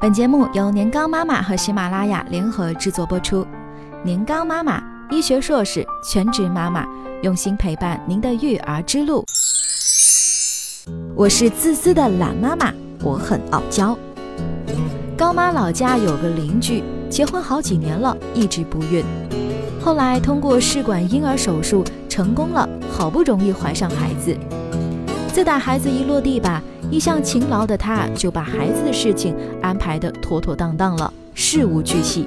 本节目由年糕妈妈和喜马拉雅联合制作播出。年糕妈妈，医学硕士，全职妈妈，用心陪伴您的育儿之路。我是自私的懒妈妈，我很傲娇。高妈老家有个邻居，结婚好几年了，一直不孕。后来通过试管婴儿手术成功了，好不容易怀上孩子。自打孩子一落地吧，一向勤劳的她就把孩子的事情安排得妥妥当当了，事无巨细。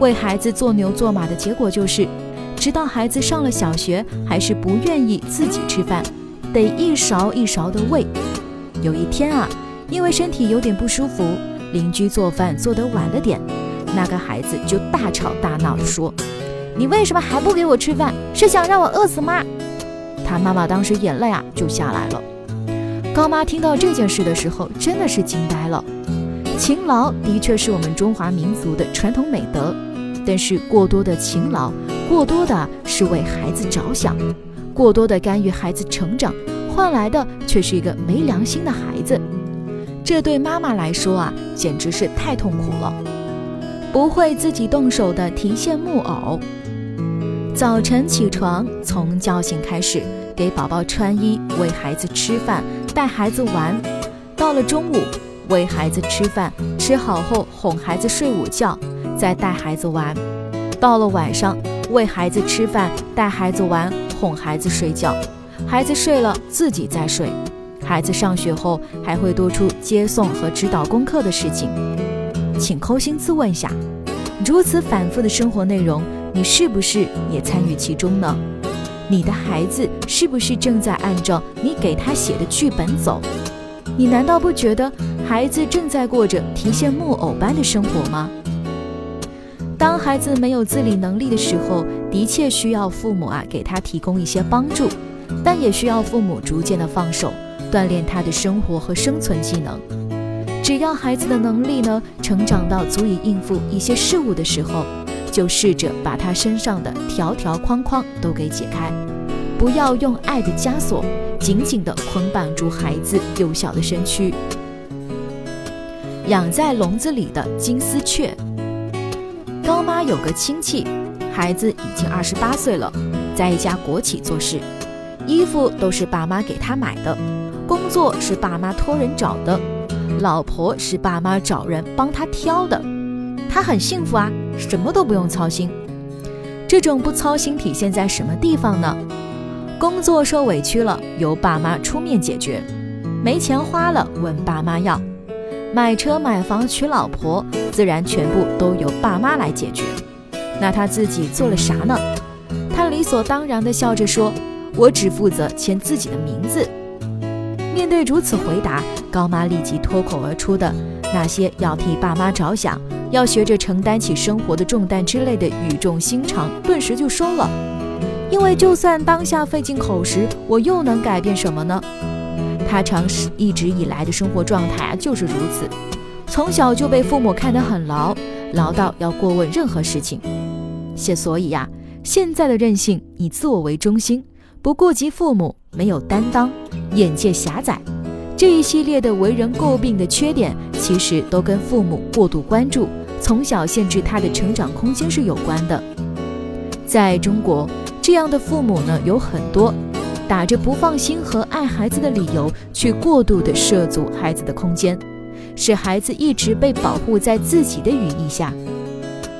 为孩子做牛做马的结果就是，直到孩子上了小学，还是不愿意自己吃饭，得一勺一勺的喂。有一天啊，因为身体有点不舒服，邻居做饭做得晚了点，那个孩子就大吵大闹地说：“你为什么还不给我吃饭？是想让我饿死吗？”他妈妈当时眼泪啊就下来了。高妈听到这件事的时候，真的是惊呆了。勤劳的确是我们中华民族的传统美德，但是过多的勤劳，过多的是为孩子着想，过多的干预孩子成长，换来的却是一个没良心的孩子。这对妈妈来说啊，简直是太痛苦了。不会自己动手的提线木偶。早晨起床，从叫醒开始，给宝宝穿衣，喂孩子吃饭，带孩子玩。到了中午，喂孩子吃饭，吃好后哄孩子睡午觉，再带孩子玩。到了晚上，喂孩子吃饭，带孩子玩，哄孩子睡觉。孩子睡了，自己再睡。孩子上学后，还会多出接送和指导功课的事情。请抠心自问下，如此反复的生活内容。你是不是也参与其中呢？你的孩子是不是正在按照你给他写的剧本走？你难道不觉得孩子正在过着提线木偶般的生活吗？当孩子没有自理能力的时候，的确需要父母啊给他提供一些帮助，但也需要父母逐渐的放手，锻炼他的生活和生存技能。只要孩子的能力呢成长到足以应付一些事物的时候。就试着把他身上的条条框框都给解开，不要用爱的枷锁紧紧地捆绑住孩子幼小的身躯。养在笼子里的金丝雀。高妈有个亲戚，孩子已经二十八岁了，在一家国企做事，衣服都是爸妈给他买的，工作是爸妈托人找的，老婆是爸妈找人帮他挑的，他很幸福啊。什么都不用操心，这种不操心体现在什么地方呢？工作受委屈了，由爸妈出面解决；没钱花了，问爸妈要；买车买房娶老婆，自然全部都由爸妈来解决。那他自己做了啥呢？他理所当然地笑着说：“我只负责签自己的名字。”面对如此回答，高妈立即脱口而出的那些要替爸妈着想。要学着承担起生活的重担之类的语重心长，顿时就收了。因为就算当下费尽口舌，我又能改变什么呢？他长时一直以来的生活状态啊，就是如此。从小就被父母看得很牢，牢到要过问任何事情。现所以呀，现在的任性，以自我为中心，不顾及父母，没有担当，眼界狭窄，这一系列的为人诟病的缺点，其实都跟父母过度关注。从小限制他的成长空间是有关的。在中国，这样的父母呢有很多，打着不放心和爱孩子的理由，去过度的涉足孩子的空间，使孩子一直被保护在自己的羽翼下。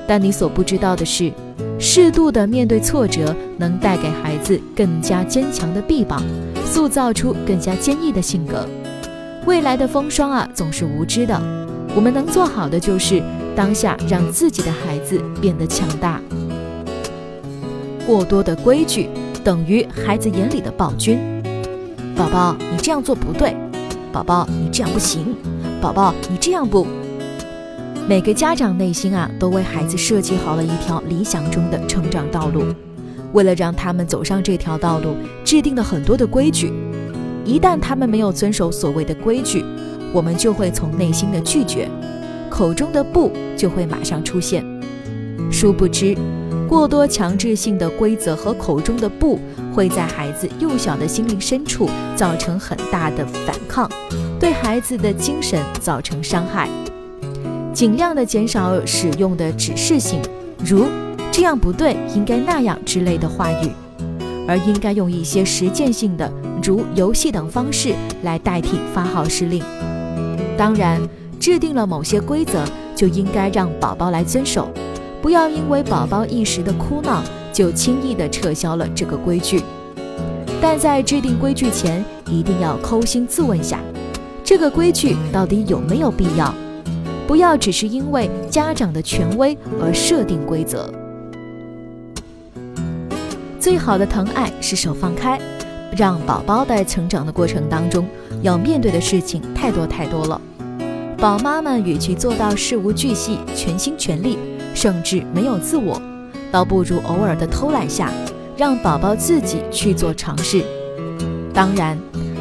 但你所不知道的是，适度的面对挫折，能带给孩子更加坚强的臂膀，塑造出更加坚毅的性格。未来的风霜啊，总是无知的。我们能做好的就是。当下让自己的孩子变得强大。过多的规矩等于孩子眼里的暴君。宝宝，你这样做不对。宝宝，你这样不行。宝宝，你这样不。每个家长内心啊，都为孩子设计好了一条理想中的成长道路。为了让他们走上这条道路，制定了很多的规矩。一旦他们没有遵守所谓的规矩，我们就会从内心的拒绝。口中的不就会马上出现，殊不知，过多强制性的规则和口中的不会在孩子幼小的心灵深处造成很大的反抗，对孩子的精神造成伤害。尽量的减少使用的指示性，如“这样不对，应该那样”之类的话语，而应该用一些实践性的，如游戏等方式来代替发号施令。当然，制定了某些规则，就应该让宝宝来遵守，不要因为宝宝一时的哭闹，就轻易的撤销了这个规矩。但在制定规矩前，一定要抠心自问下，这个规矩到底有没有必要？不要只是因为家长的权威而设定规则。最好的疼爱是手放开，让宝宝在成长的过程当中要面对的事情太多太多了。宝妈们与其做到事无巨细、全心全力，甚至没有自我，倒不如偶尔的偷懒下，让宝宝自己去做尝试。当然，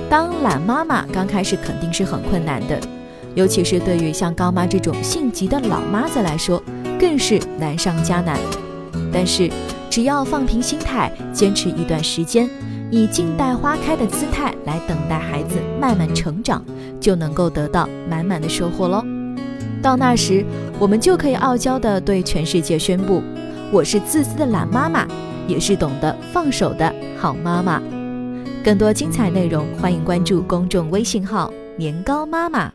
当懒妈妈刚开始肯定是很困难的。尤其是对于像高妈这种性急的老妈子来说，更是难上加难。但是，只要放平心态，坚持一段时间，以静待花开的姿态来等待孩子慢慢成长，就能够得到满满的收获喽。到那时，我们就可以傲娇地对全世界宣布：我是自私的懒妈妈，也是懂得放手的好妈妈。更多精彩内容，欢迎关注公众微信号“年糕妈妈”。